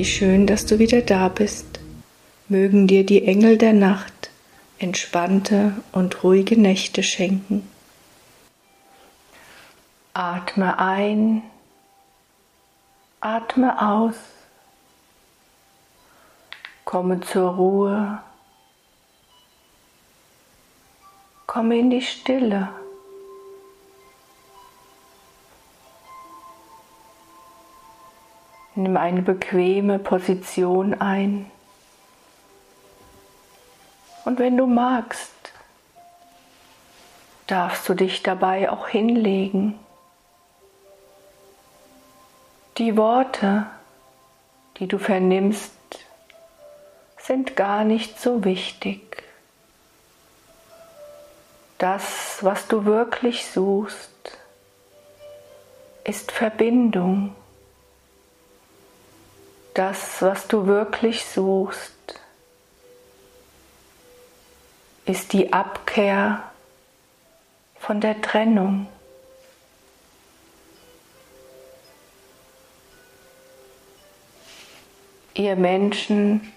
Wie schön, dass du wieder da bist. Mögen dir die Engel der Nacht entspannte und ruhige Nächte schenken. Atme ein, atme aus, komme zur Ruhe, komme in die Stille. Nimm eine bequeme Position ein. Und wenn du magst, darfst du dich dabei auch hinlegen. Die Worte, die du vernimmst, sind gar nicht so wichtig. Das, was du wirklich suchst, ist Verbindung das, was du wirklich suchst, ist die Abkehr von der Trennung. Ihr Menschen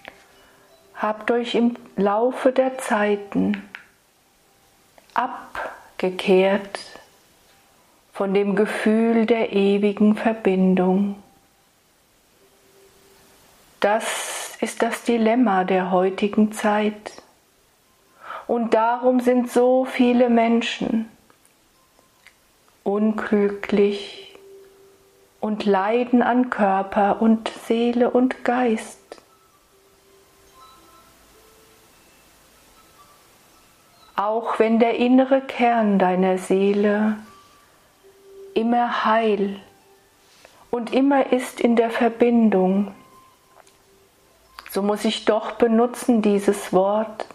habt euch im Laufe der Zeiten abgekehrt von dem Gefühl der ewigen Verbindung. Das ist das Dilemma der heutigen Zeit. Und darum sind so viele Menschen unglücklich und leiden an Körper und Seele und Geist. Auch wenn der innere Kern deiner Seele immer heil und immer ist in der Verbindung so muss ich doch benutzen dieses Wort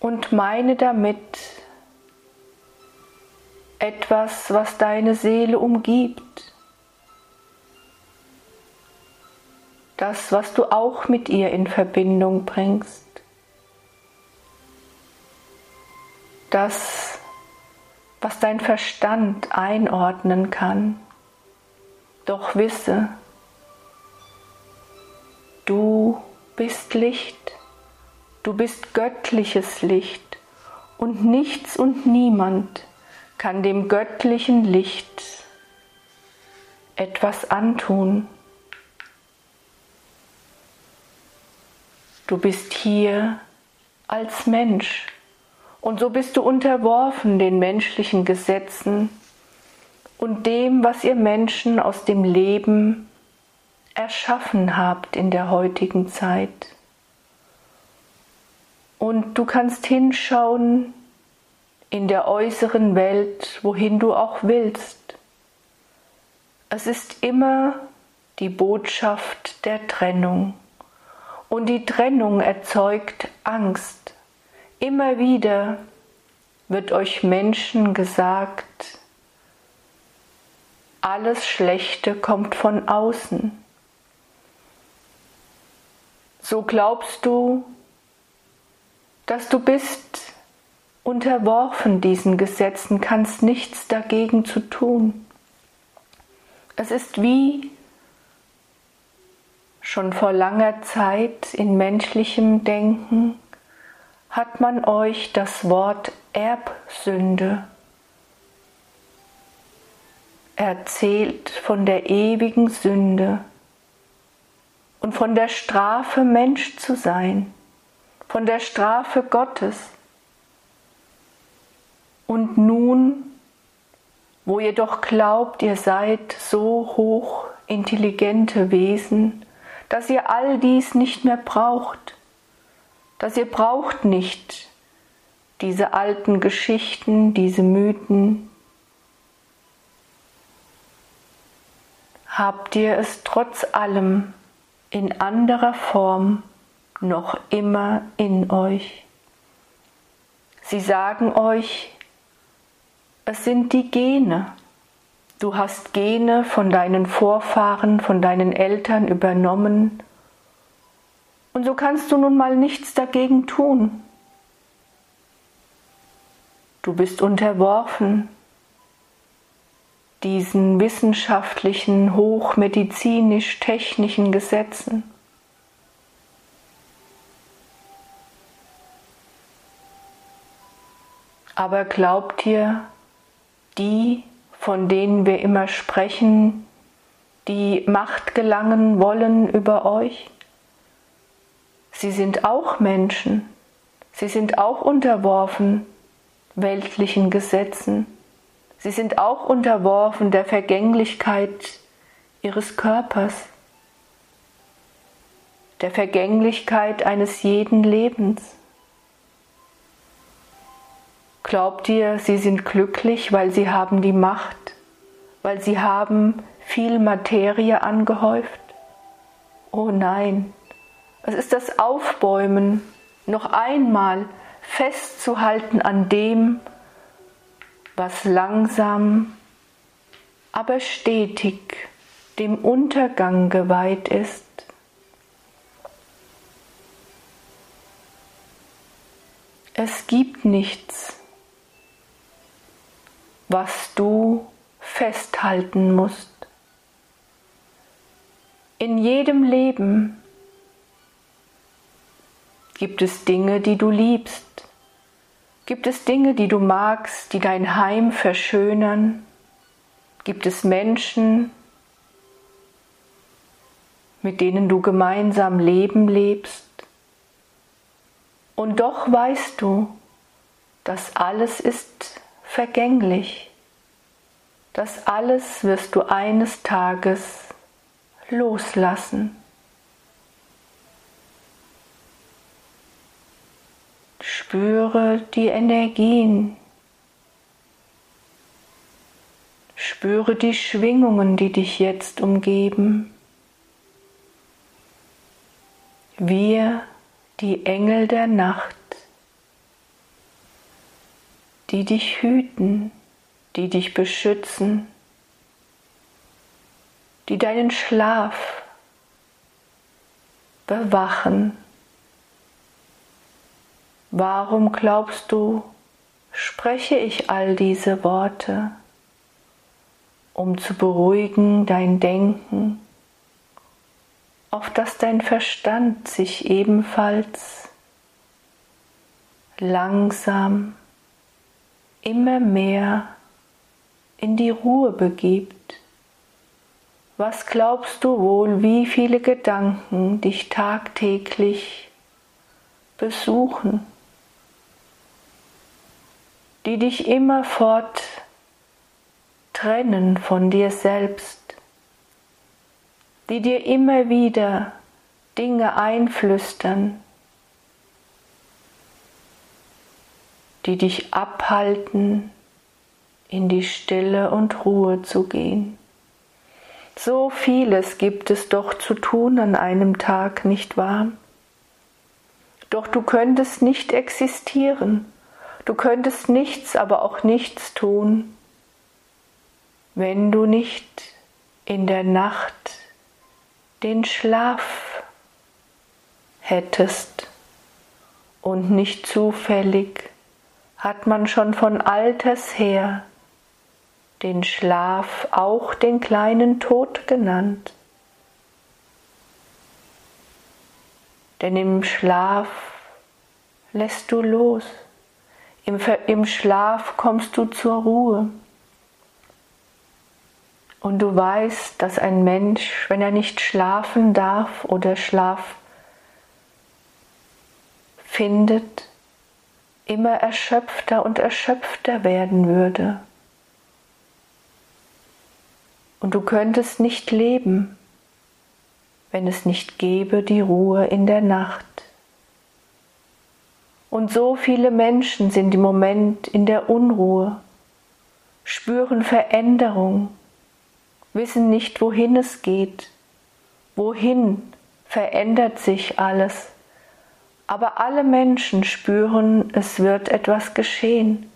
und meine damit etwas, was deine Seele umgibt. Das, was du auch mit ihr in Verbindung bringst. Das, was dein Verstand einordnen kann. Doch wisse, Licht, du bist göttliches Licht und nichts und niemand kann dem göttlichen Licht etwas antun. Du bist hier als Mensch und so bist du unterworfen den menschlichen Gesetzen und dem, was ihr Menschen aus dem Leben erschaffen habt in der heutigen Zeit. Und du kannst hinschauen in der äußeren Welt, wohin du auch willst. Es ist immer die Botschaft der Trennung. Und die Trennung erzeugt Angst. Immer wieder wird euch Menschen gesagt, alles Schlechte kommt von außen so glaubst du, dass du bist unterworfen diesen Gesetzen, kannst nichts dagegen zu tun. Es ist wie schon vor langer Zeit in menschlichem Denken hat man euch das Wort Erbsünde erzählt von der ewigen Sünde und von der Strafe Mensch zu sein, von der Strafe Gottes. Und nun, wo ihr doch glaubt, ihr seid so hoch intelligente Wesen, dass ihr all dies nicht mehr braucht, dass ihr braucht nicht diese alten Geschichten, diese Mythen, habt ihr es trotz allem in anderer Form noch immer in euch. Sie sagen euch, es sind die Gene. Du hast Gene von deinen Vorfahren, von deinen Eltern übernommen. Und so kannst du nun mal nichts dagegen tun. Du bist unterworfen. diesen wissenschaftlichen, hochmedizinisch-technischen Gesetzen. Aber glaubt ihr, die, von denen wir immer sprechen, die Macht gelangen wollen über euch, sie sind auch Menschen, sie sind auch unterworfen weltlichen Gesetzen, sie sind auch unterworfen der Vergänglichkeit ihres Körpers, der Vergänglichkeit eines jeden Lebens. Glaubt ihr, sie sind glücklich, weil sie haben die Macht, weil sie haben viel Materie angehäuft? Oh nein, es ist das Aufbäumen, noch einmal festzuhalten an dem, was langsam, aber stetig dem Untergang geweiht ist. Es gibt nichts, was du festhalten musst. In jedem Leben gibt es Dinge, die du liebst. Gibt es Dinge, die du magst, die dein Heim verschönern? Gibt es Menschen, mit denen du gemeinsam Leben lebst? Und doch weißt du, dass alles ist vergänglich. Das alles wirst du eines Tages loslassen. Spüre die Energien. Spüre die Schwingungen, die dich jetzt umgeben. Wir, die Engel der Nacht, die dich hüten, die dich beschützen, die deinen Schlaf bewachen. Warum glaubst du, spreche ich all diese Worte, um zu beruhigen dein Denken, auf dass dein Verstand sich ebenfalls langsam immer mehr in die Ruhe begibt. Was glaubst du wohl, wie viele Gedanken dich tagtäglich besuchen, die dich immerfort trennen von dir selbst, die dir immer wieder Dinge einflüstern, die dich abhalten, in die Stille und Ruhe zu gehen. So vieles gibt es doch zu tun an einem Tag, nicht wahr? Doch du könntest nicht existieren, du könntest nichts, aber auch nichts tun, wenn du nicht in der Nacht den Schlaf hättest und nicht zufällig hat man schon von alters her den Schlaf auch den kleinen Tod genannt. Denn im Schlaf lässt du los, im, im Schlaf kommst du zur Ruhe. Und du weißt, dass ein Mensch, wenn er nicht schlafen darf oder Schlaf findet, immer erschöpfter und erschöpfter werden würde. Und du könntest nicht leben, wenn es nicht gäbe die Ruhe in der Nacht. Und so viele Menschen sind im Moment in der Unruhe, spüren Veränderung, wissen nicht, wohin es geht, wohin verändert sich alles aber alle Menschen spüren, es wird etwas geschehen.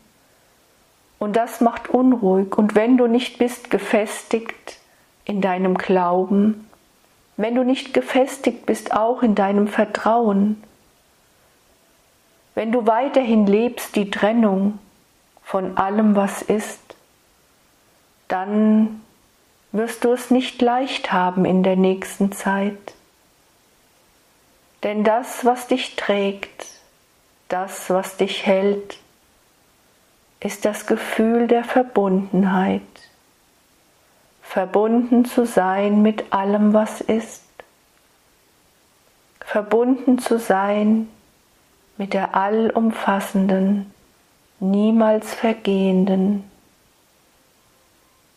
Und das macht unruhig. Und wenn du nicht bist gefestigt in deinem Glauben, wenn du nicht gefestigt bist auch in deinem Vertrauen, wenn du weiterhin lebst die Trennung von allem, was ist, dann wirst du es nicht leicht haben in der nächsten Zeit. Denn das, was dich trägt, das, was dich hält, ist das Gefühl der Verbundenheit. Verbunden zu sein mit allem, was ist. Verbunden zu sein mit der allumfassenden, niemals vergehenden,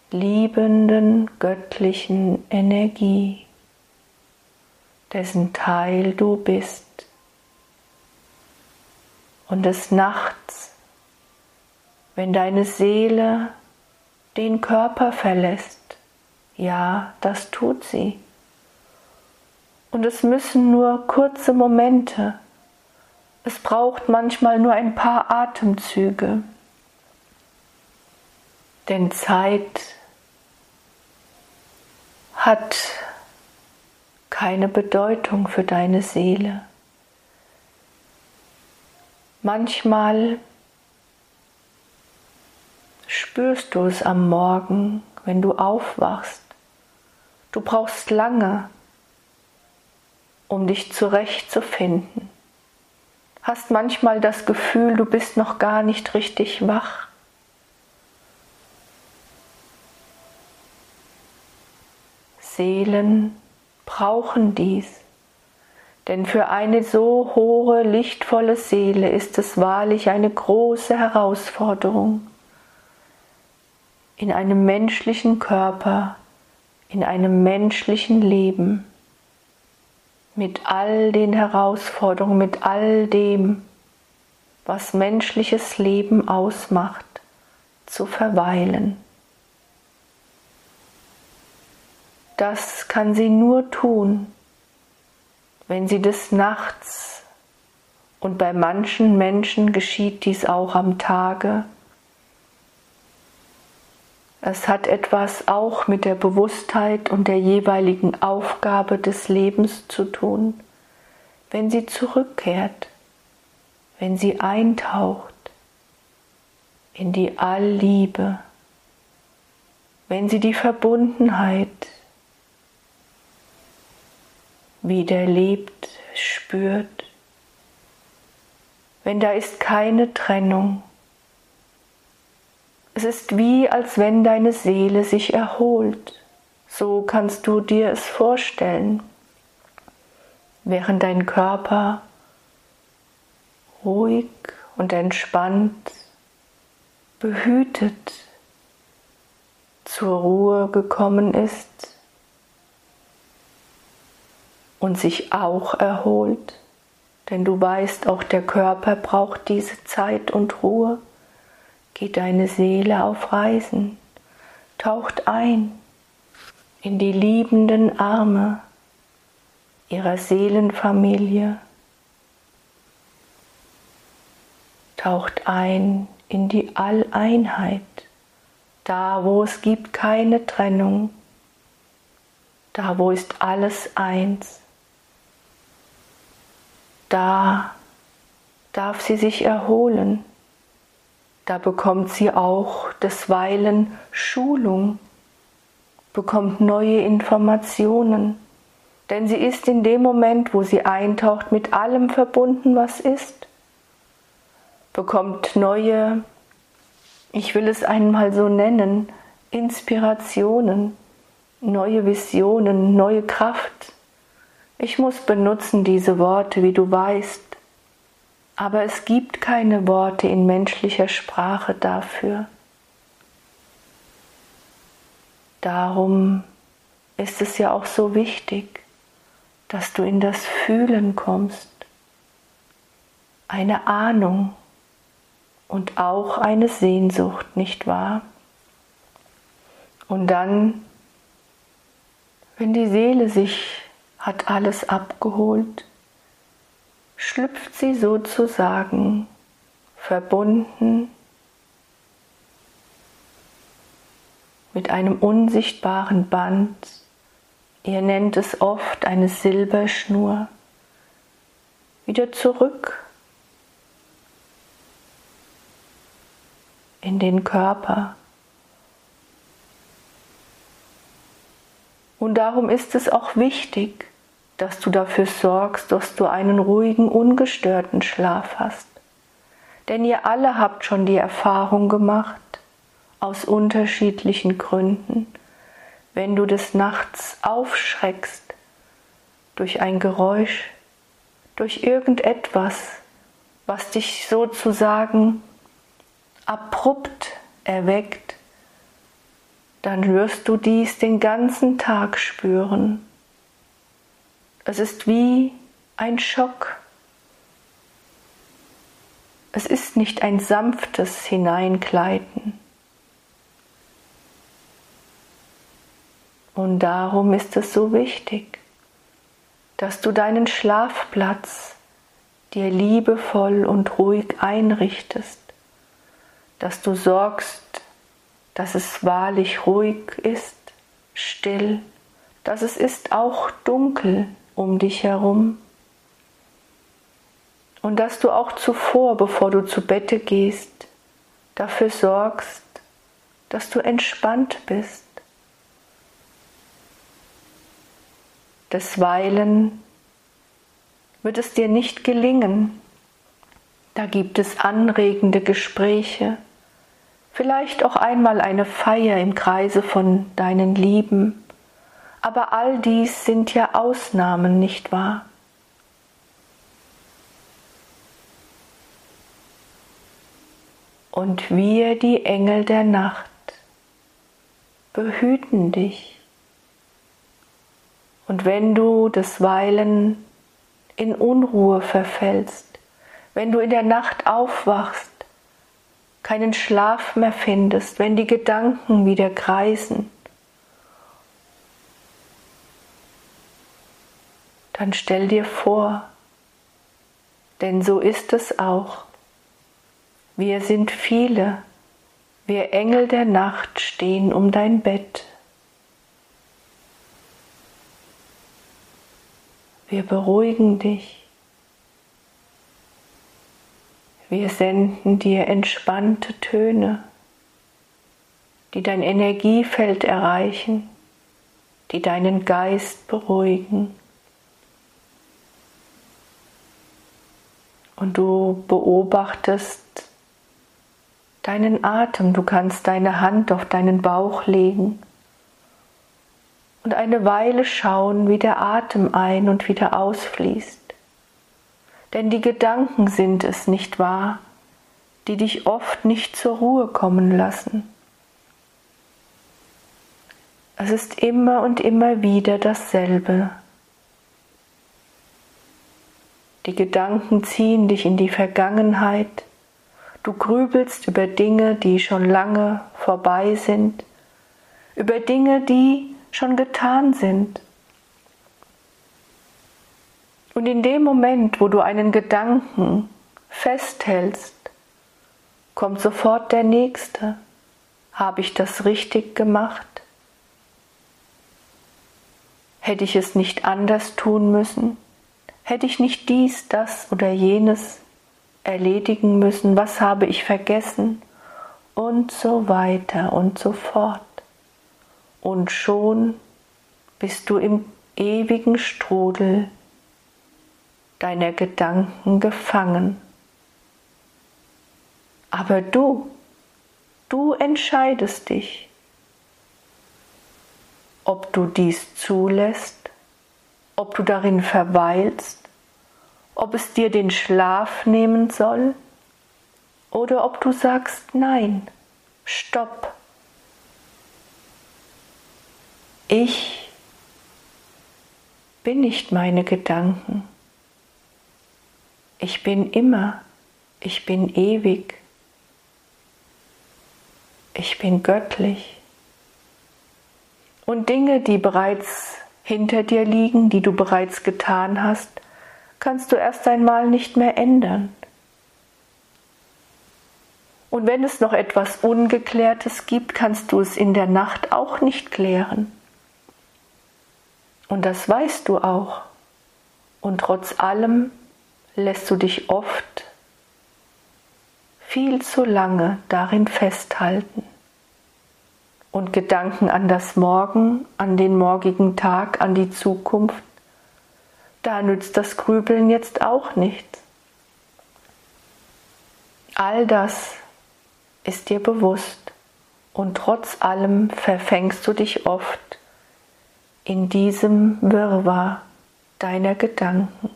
liebenden, göttlichen Energie, dessen Teil du bist. Und des Nachts, wenn deine Seele den Körper verlässt, ja, das tut sie. Und es müssen nur kurze Momente, es braucht manchmal nur ein paar Atemzüge, denn Zeit hat keine Bedeutung für deine Seele. Manchmal spürst du es am Morgen, wenn du aufwachst. Du brauchst lange, um dich zurechtzufinden. Hast manchmal das Gefühl, du bist noch gar nicht richtig wach. Seelen brauchen dies, denn für eine so hohe, lichtvolle Seele ist es wahrlich eine große Herausforderung, in einem menschlichen Körper in einem menschlichen Leben mit all den Herausforderungen, mit all dem, was menschliches Leben ausmacht, zu verweilen. Das kann sie nur tun, wenn sie des Nachts, und bei manchen Menschen geschieht dies auch am Tage, es hat etwas auch mit der Bewusstheit und der jeweiligen Aufgabe des Lebens zu tun, wenn sie zurückkehrt, wenn sie eintaucht in die Allliebe, wenn sie die Verbundenheit wieder lebt, spürt, wenn da ist keine Trennung, es ist wie, als wenn deine Seele sich erholt. So kannst du dir es vorstellen, während dein Körper ruhig und entspannt, behütet zur Ruhe gekommen ist und sich auch erholt, denn du weißt, auch der Körper braucht diese Zeit und Ruhe. Geht deine Seele auf Reisen, taucht ein in die liebenden Arme ihrer Seelenfamilie, taucht ein in die Alleinheit, da wo es gibt keine Trennung, da wo ist alles eins, da darf sie sich erholen da bekommt sie auch desweilen Schulung, bekommt neue Informationen, denn sie ist in dem Moment, wo sie eintaucht, mit allem verbunden, was ist, bekommt neue, ich will es einmal so nennen, Inspirationen, neue Visionen, neue Kraft. Ich muss benutzen diese Worte, wie du weißt, aber es gibt keine Worte in menschlicher Sprache dafür. Darum ist es ja auch so wichtig, dass du in das Fühlen kommst, eine Ahnung und auch eine Sehnsucht, nicht wahr? Und dann, wenn die Seele sich hat alles abgeholt, schlüpft sie sozusagen verbunden mit einem unsichtbaren Band. Ihr nennt es oft eine Silberschnur. Wieder zurück in den Körper. Und darum ist es auch wichtig, dass du dafür sorgst, dass du einen ruhigen, ungestörten Schlaf hast. Denn ihr alle habt schon die Erfahrung gemacht, aus unterschiedlichen Gründen, wenn du des Nachts aufschreckst durch ein Geräusch, durch irgendetwas, was dich sozusagen abrupt erweckt, dann wirst du dies den ganzen Tag spüren. Es ist wie ein Schock. Es ist nicht ein sanftes Hineinkleiden. Und darum ist es so wichtig, dass du deinen Schlafplatz dir liebevoll und ruhig einrichtest, dass du sorgst, dass es wahrlich ruhig ist, still, dass es ist auch dunkel um dich herum. Und dass du auch zuvor, bevor du zu Bette gehst, dafür sorgst, dass du entspannt bist, Desweilen wird es dir nicht gelingen. Da gibt es anregende Gespräche, vielleicht auch einmal eine Feier im Kreise von deinen Lieben, aber all dies sind ja Ausnahmen, nicht wahr? Und wir, die Engel der Nacht, behüten dich und wenn du desweilen in Unruhe verfällst, wenn du in der Nacht aufwachst, keinen Schlaf mehr findest, wenn die Gedanken wieder kreisen, dann stell dir vor, denn so ist es auch. Wir sind viele, wir Engel der Nacht stehen um dein Bett. Wir beruhigen dich. Wir senden dir entspannte Töne, die dein Energiefeld erreichen, die deinen Geist beruhigen. Und du beobachtest deinen Atem. Du kannst deine Hand auf deinen Bauch legen und eine Weile schauen, wie der Atem ein und wieder ausfließt. Denn die Gedanken sind es, nicht wahr, die dich oft nicht zur Ruhe kommen lassen. Es ist immer und immer wieder dasselbe. Die Gedanken ziehen dich in die Vergangenheit, du grübelst über Dinge, die schon lange vorbei sind, über Dinge, die schon getan sind. Und in dem Moment, wo du einen Gedanken festhältst, kommt sofort der nächste. Habe ich das richtig gemacht? Hätte ich es nicht anders tun müssen? Hätte ich nicht dies, das oder jenes erledigen müssen? Was habe ich vergessen? Und so weiter und so fort und schon bist du im ewigen Strudel deiner Gedanken gefangen. Aber du, du entscheidest dich, ob du dies zulässt, ob du darin verweilst, ob es dir den Schlaf nehmen soll oder ob du sagst, nein, stopp, Ich bin nicht meine Gedanken. Ich bin immer, ich bin ewig, ich bin göttlich. Und Dinge, die bereits hinter dir liegen, die du bereits getan hast, kannst du erst einmal nicht mehr ändern. Und wenn es noch etwas Ungeklärtes gibt, kannst du es in der Nacht auch nicht klären. Und das weißt du auch. Und trotz allem lässt du dich oft viel zu lange darin festhalten. Und Gedanken an das Morgen, an den morgigen Tag, an die Zukunft, da nützt das Grübeln jetzt auch nichts. All das ist dir bewusst und trotz allem verfängst du dich oft in diesem Wirrwarr deiner Gedanken.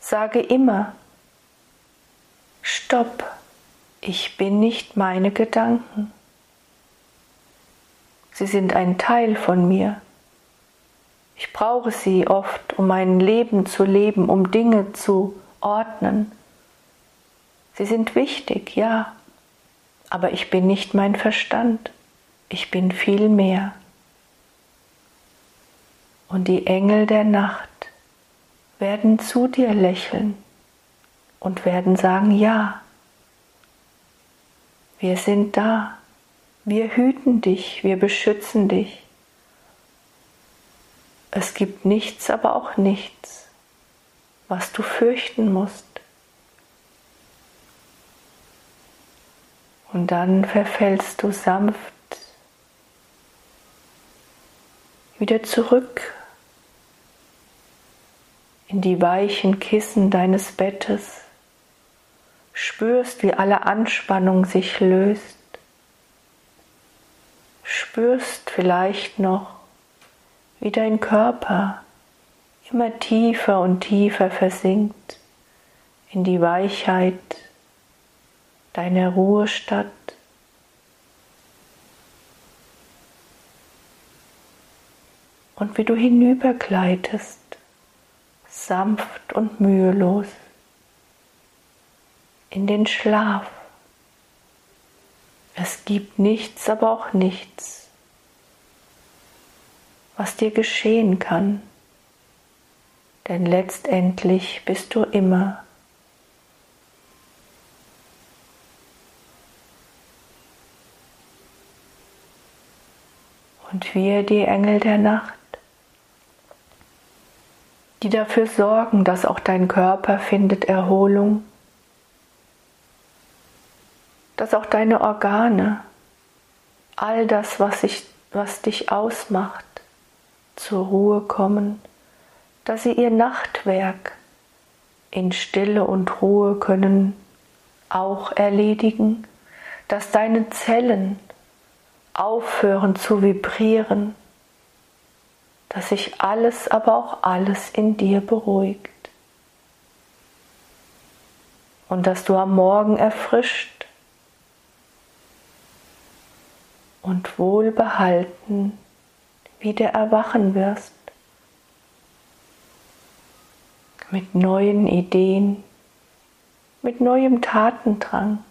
Sage immer, Stopp, ich bin nicht meine Gedanken. Sie sind ein Teil von mir. Ich brauche sie oft, um mein Leben zu leben, um Dinge zu ordnen. Sie sind wichtig, ja, aber ich bin nicht mein Verstand. Ich bin viel mehr. Und die Engel der Nacht werden zu dir lächeln und werden sagen, ja, wir sind da, wir hüten dich, wir beschützen dich. Es gibt nichts, aber auch nichts, was du fürchten musst. Und dann verfällst du sanft wieder zurück in die weichen Kissen deines Bettes, spürst, wie alle Anspannung sich löst, spürst vielleicht noch, wie dein Körper immer tiefer und tiefer versinkt in die Weichheit deiner Ruhestadt. Und wie du hinübergleitest sanft und mühelos in den Schlaf. Es gibt nichts, aber auch nichts, was dir geschehen kann, denn letztendlich bist du immer und wir die Engel der Nacht die dafür sorgen, dass auch dein Körper findet Erholung, dass auch deine Organe, all das, was, ich, was dich ausmacht, zur Ruhe kommen, dass sie ihr Nachtwerk in Stille und Ruhe können auch erledigen, dass deine Zellen aufhören zu vibrieren, dass sich alles, aber auch alles in dir beruhigt. Und dass du am Morgen erfrischt und wohlbehalten wieder erwachen wirst. Mit neuen Ideen, mit neuem Tatendrang.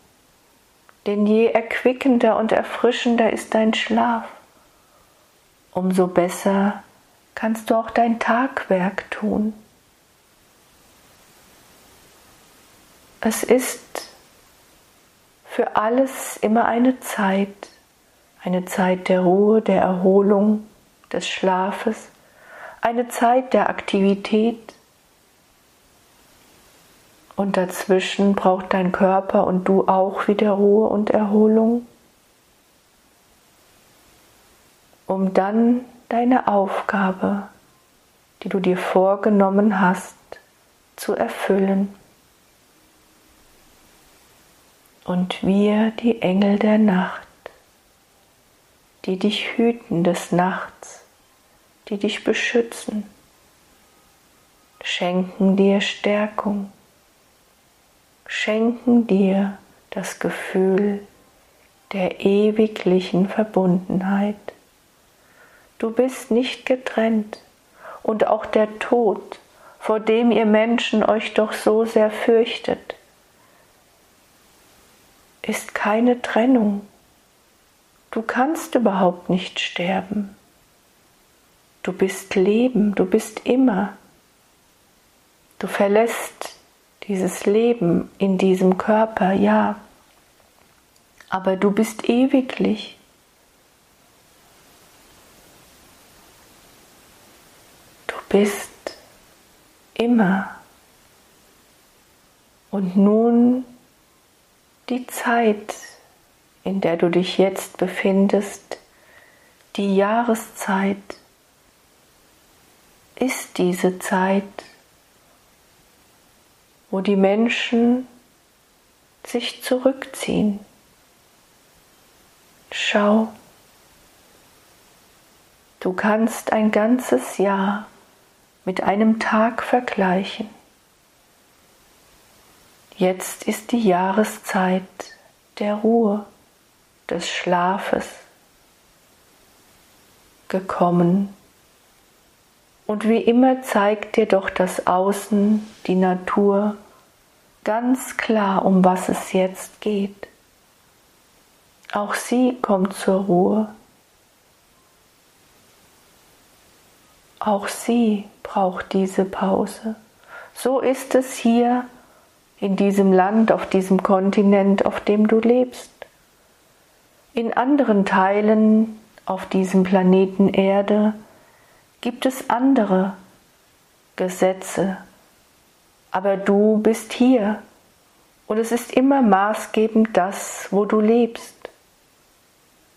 Denn je erquickender und erfrischender ist dein Schlaf, umso besser kannst du auch dein Tagwerk tun. Es ist für alles immer eine Zeit, eine Zeit der Ruhe, der Erholung, des Schlafes, eine Zeit der Aktivität. Und dazwischen braucht dein Körper und du auch wieder Ruhe und Erholung, um dann deine Aufgabe, die du dir vorgenommen hast, zu erfüllen. Und wir, die Engel der Nacht, die dich hüten des Nachts, die dich beschützen, schenken dir Stärkung, schenken dir das Gefühl der ewiglichen Verbundenheit. Du bist nicht getrennt und auch der Tod, vor dem ihr Menschen euch doch so sehr fürchtet, ist keine Trennung. Du kannst überhaupt nicht sterben. Du bist Leben, du bist immer. Du verlässt dieses Leben in diesem Körper, ja, aber du bist ewiglich. bist immer. Und nun die Zeit, in der du dich jetzt befindest, Die Jahreszeit ist diese Zeit, wo die Menschen sich zurückziehen. Schau, du kannst ein ganzes Jahr mit einem Tag vergleichen. Jetzt ist die Jahreszeit der Ruhe, des Schlafes gekommen. Und wie immer zeigt dir doch das Außen, die Natur, ganz klar, um was es jetzt geht. Auch sie kommt zur Ruhe. Auch sie braucht diese Pause. So ist es hier in diesem Land, auf diesem Kontinent, auf dem du lebst. In anderen Teilen auf diesem Planeten Erde gibt es andere Gesetze, aber du bist hier und es ist immer maßgebend das, wo du lebst,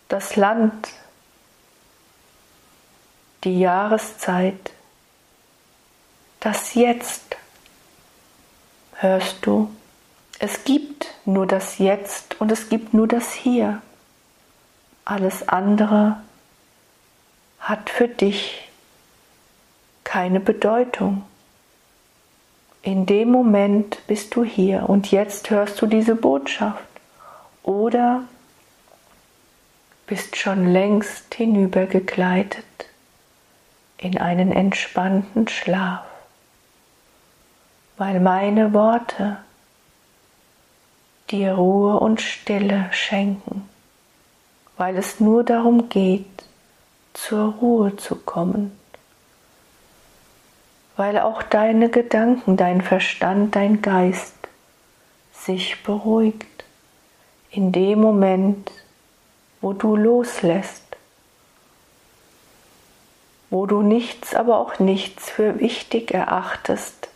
das Land, die Jahreszeit, das Jetzt. Hörst du? Es gibt nur das Jetzt und es gibt nur das Hier. Alles andere hat für dich keine Bedeutung. In dem Moment bist du hier und jetzt hörst du diese Botschaft. Oder bist schon längst hinübergegleitet in einen entspannten Schlaf, weil meine Worte dir Ruhe und Stille schenken, weil es nur darum geht, zur Ruhe zu kommen. Weil auch deine Gedanken, dein Verstand, dein Geist sich beruhigt in dem Moment, wo du loslässt, wo du nichts, aber auch nichts für wichtig erachtest,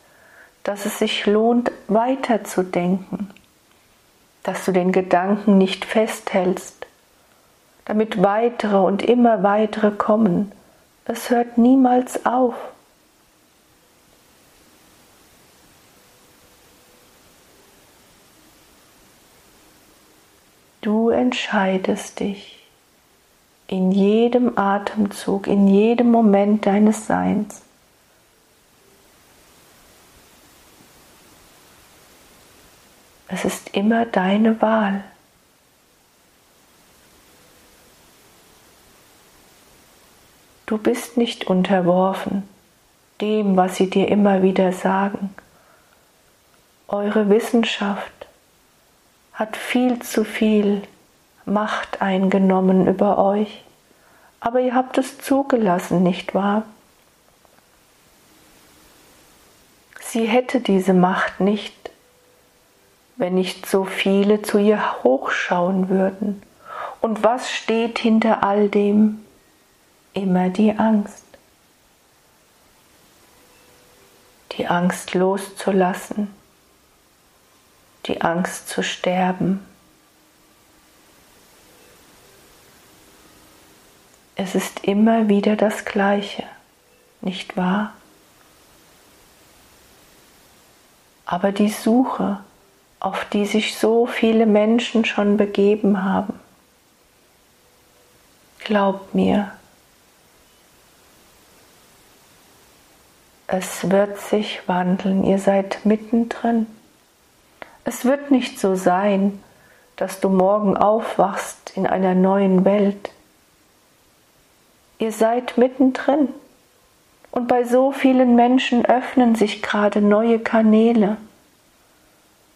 dass es sich lohnt, weiterzudenken, dass du den Gedanken nicht festhältst, damit weitere und immer weitere kommen. Es hört niemals auf. Du entscheidest dich in jedem Atemzug, in jedem Moment deines Seins. Es ist immer deine Wahl. Du bist nicht unterworfen dem, was sie dir immer wieder sagen. Eure Wissenschaft hat viel zu viel Macht eingenommen über euch. Aber ihr habt es zugelassen, nicht wahr? Sie hätte diese Macht nicht, wenn nicht so viele zu ihr hochschauen würden. Und was steht hinter all dem? Immer die Angst. Die Angst loszulassen die Angst zu sterben. Es ist immer wieder das Gleiche, nicht wahr? Aber die Suche, auf die sich so viele Menschen schon begeben haben, glaubt mir, es wird sich wandeln, ihr seid mittendrin. Es wird nicht so sein, dass du morgen aufwachst in einer neuen Welt. Ihr seid mittendrin und bei so vielen Menschen öffnen sich gerade neue Kanäle.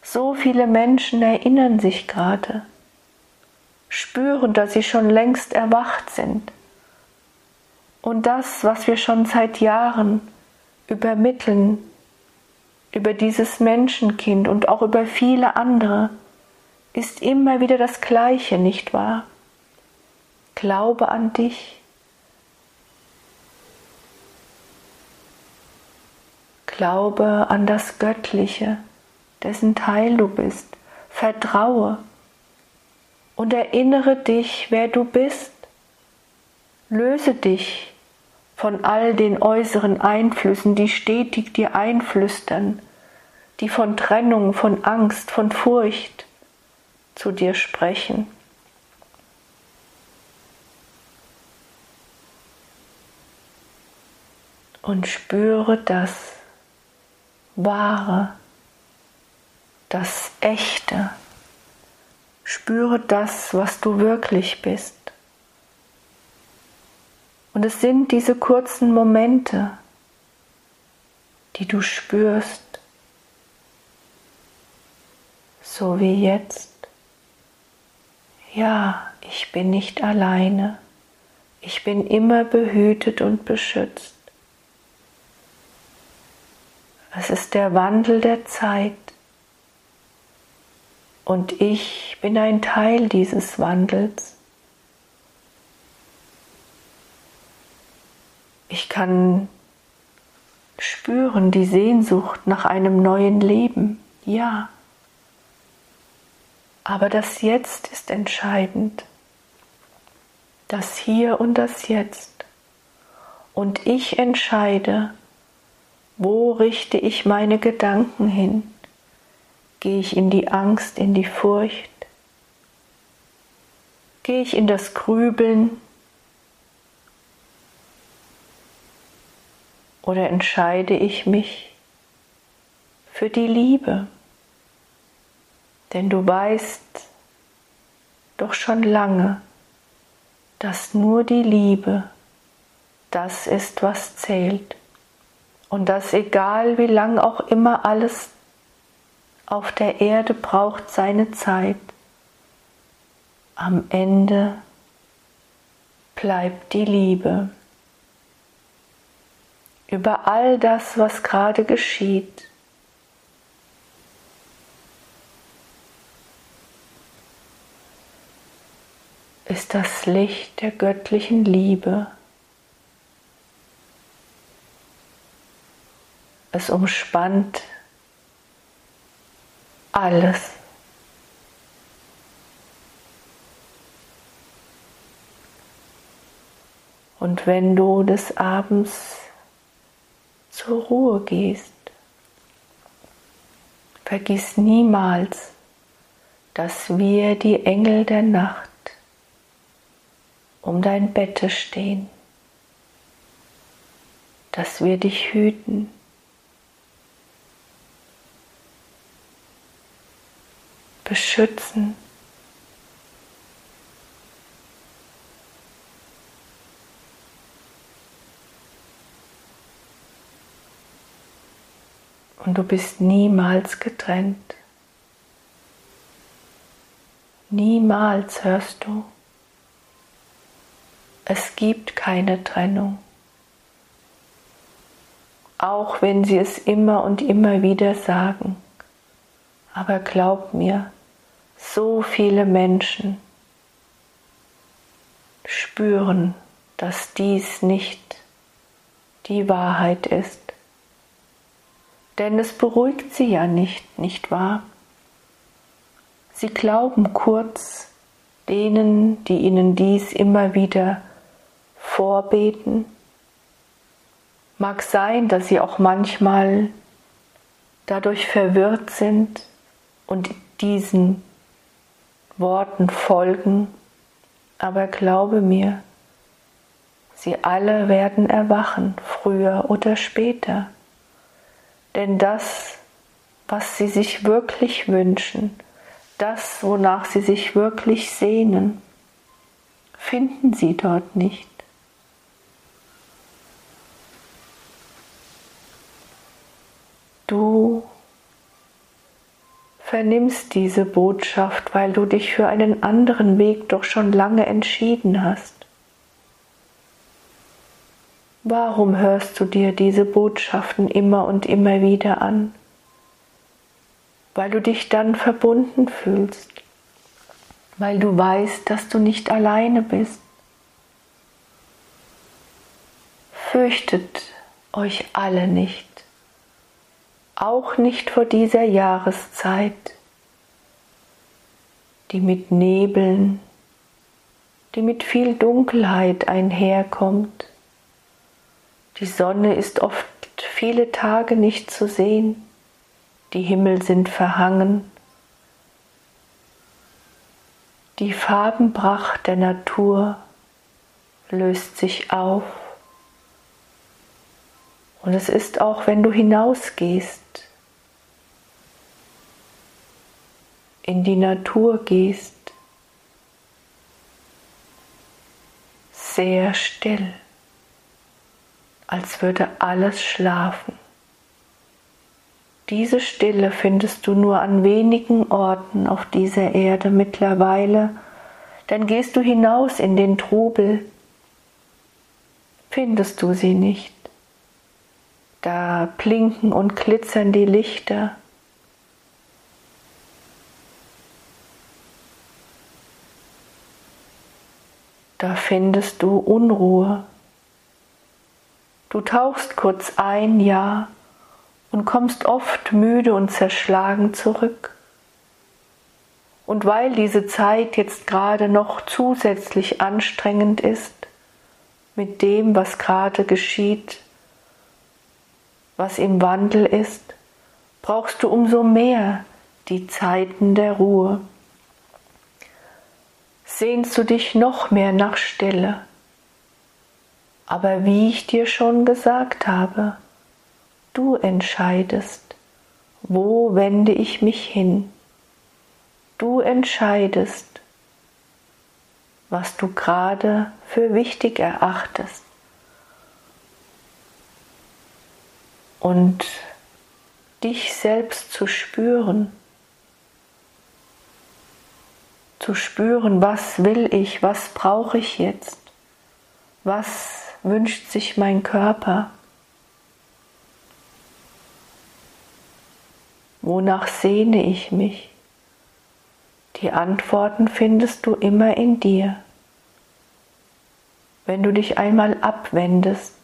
So viele Menschen erinnern sich gerade, spüren, dass sie schon längst erwacht sind. Und das, was wir schon seit Jahren übermitteln, über dieses Menschenkind und auch über viele andere ist immer wieder das Gleiche, nicht wahr? Glaube an dich. Glaube an das Göttliche, dessen Teil du bist. Vertraue und erinnere dich, wer du bist. Löse dich von all den äußeren Einflüssen, die stetig dir einflüstern, die von Trennung, von Angst, von Furcht zu dir sprechen. Und spüre das Wahre, das Echte. Spüre das, was du wirklich bist. Und es sind diese kurzen Momente, die du spürst, so wie jetzt. Ja, ich bin nicht alleine. Ich bin immer behütet und beschützt. Es ist der Wandel der Zeit. Und ich bin ein Teil dieses Wandels. Ich kann spüren die Sehnsucht nach einem neuen Leben, ja. Aber das Jetzt ist entscheidend. Das Hier und das Jetzt. Und ich entscheide, wo richte ich meine Gedanken hin? Gehe ich in die Angst, in die Furcht? Gehe ich in das Grübeln, Oder entscheide ich mich für die Liebe? Denn du weißt doch schon lange, dass nur die Liebe das ist, was zählt. Und dass egal wie lang auch immer alles auf der Erde braucht seine Zeit, am Ende bleibt die Liebe über all das, was gerade geschieht. ist das Licht der göttlichen Liebe. Es umspannt alles. Und wenn du des Abends zur Ruhe gehst, vergiss niemals, dass wir die Engel der Nacht um dein Bette stehen, dass wir dich hüten. beschützen. Und du bist niemals getrennt. Niemals hörst du. Es gibt keine Trennung. Auch wenn sie es immer und immer wieder sagen. Aber glaub mir, so viele Menschen spüren, dass dies nicht die Wahrheit ist denn es beruhigt sie ja nicht, nicht wahr? Sie glauben kurz denen, die ihnen dies immer wieder vorbeten. Mag sein, dass sie auch manchmal dadurch verwirrt sind und diesen Worten folgen, aber glaube mir, sie alle werden erwachen, früher oder später. Denn das, was sie sich wirklich wünschen, das, wonach sie sich wirklich sehnen, finden sie dort nicht. Du vernimmst diese Botschaft, weil du dich für einen anderen Weg doch schon lange entschieden hast. Warum hörst du dir diese Botschaften immer und immer wieder an? Weil du dich dann verbunden fühlst, weil du weißt, dass du nicht alleine bist. Fürchtet euch alle nicht, auch nicht vor dieser Jahreszeit, die mit Nebeln die mit viel Dunkelheit einherkommt. Die Sonne ist oft viele Tage nicht zu sehen, die Himmel sind verhangen. Die Farbenpracht der Natur löst sich auf. Und es ist auch, wenn du hinausgehst, in die Natur gehst, sehr still, als würde alles schlafen. Diese Stille findest du nur an wenigen Orten auf dieser Erde mittlerweile, dann gehst du hinaus in den Trubel, findest du sie nicht. Da blinken und glitzern die Lichter. Da findest du Unruhe. Du tauchst kurz ein, ja, und kommst oft müde und zerschlagen zurück. Und weil diese Zeit jetzt gerade noch zusätzlich anstrengend ist, mit dem, was gerade geschieht, was im Wandel ist, brauchst du umso mehr die Zeiten der Ruhe. Sehnst du dich noch mehr nach Stille. Aber wie ich dir schon gesagt habe, du entscheidest, wo wende ich mich hin. Du entscheidest, was du gerade für wichtig erachtest. und dich selbst zu spüren, zu spüren, was will ich, was brauche ich jetzt, was wünscht sich mein Körper, wonach sehne ich mich. Die Antworten findest du immer in dir. Wenn du dich einmal abwendest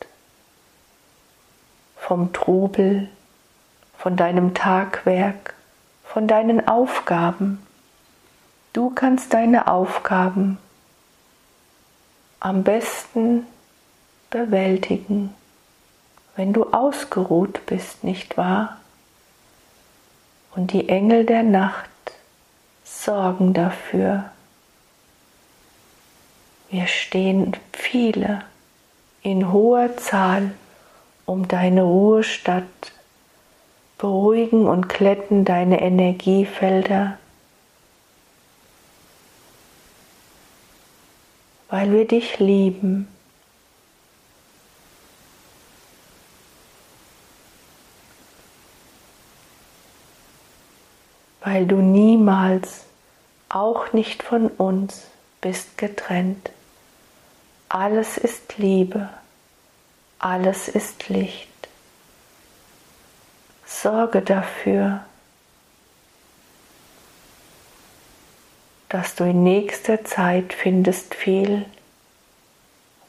vom Trubel, von deinem Tagwerk, von deinen Aufgaben. Du kannst deine Aufgaben am besten bewältigen, wenn du ausgeruht bist, nicht wahr? Und die Engel der Nacht sorgen dafür. Wir stehen viele in hoher Zahl um deine Ruhestadt, beruhigen und glätten deine Energiefelder, weil wir dich lieben. Weil du niemals, auch nicht von uns, bist getrennt. Alles ist Liebe alles ist Licht. Sorge dafür, dass du in nächster Zeit findest viel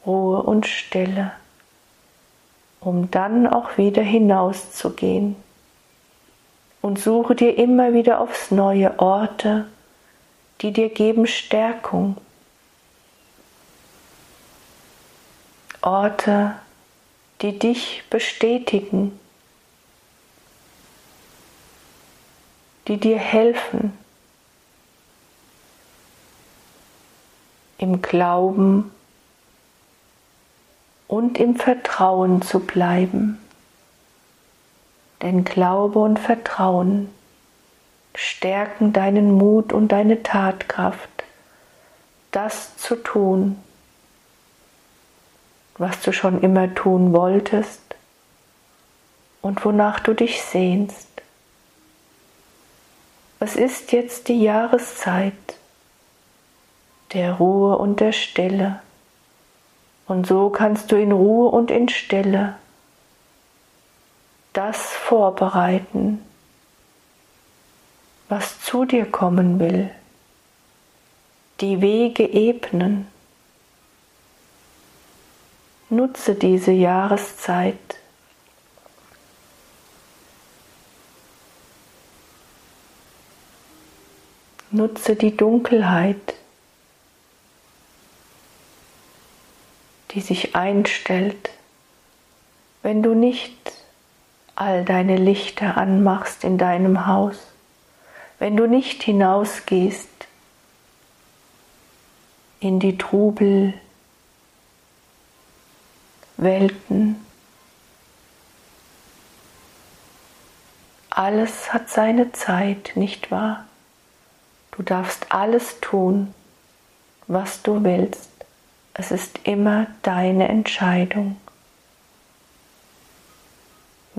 Ruhe und Stille, um dann auch wieder hinauszugehen. Und suche dir immer wieder aufs neue Orte, die dir geben Stärkung. Orte, die dich bestätigen, die dir helfen, im Glauben und im Vertrauen zu bleiben. Denn Glaube und Vertrauen stärken deinen Mut und deine Tatkraft, das zu tun, was du schon immer tun wolltest und wonach du dich sehnst. Es ist jetzt die Jahreszeit der Ruhe und der Stille. Und so kannst du in Ruhe und in Stille das vorbereiten, was zu dir kommen will, die Wege ebnen Nutze diese Jahreszeit. Nutze die Dunkelheit. die sich einstellt, wenn du nicht all deine Lichter anmachst in deinem Haus, wenn du nicht hinausgehst in die Trubel Welten. Alles hat seine Zeit, nicht wahr? Du darfst alles tun, was du willst. Es ist immer deine Entscheidung.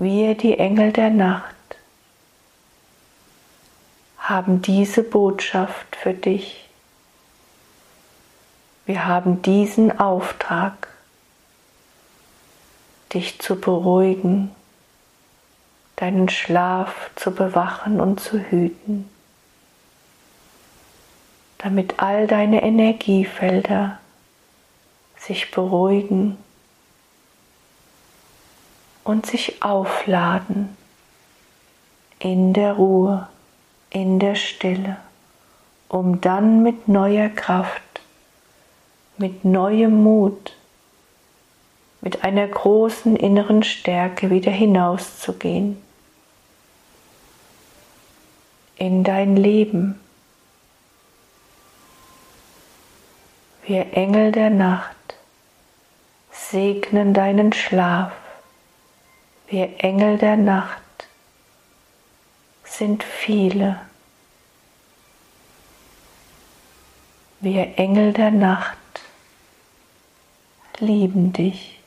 Wir, die Engel der Nacht, haben diese Botschaft für dich. Wir haben diesen Auftrag, dich zu beruhigen, deinen Schlaf zu bewachen und zu hüten, damit all deine Energiefelder sich beruhigen und sich aufladen in der Ruhe, in der Stille, um dann mit neuer Kraft, mit neuem Mut, mit einer großen inneren Stärke wieder hinauszugehen in dein Leben. Wir Engel der Nacht segnen deinen Schlaf. Wir Engel der Nacht sind viele. Wir Engel der Nacht lieben dich.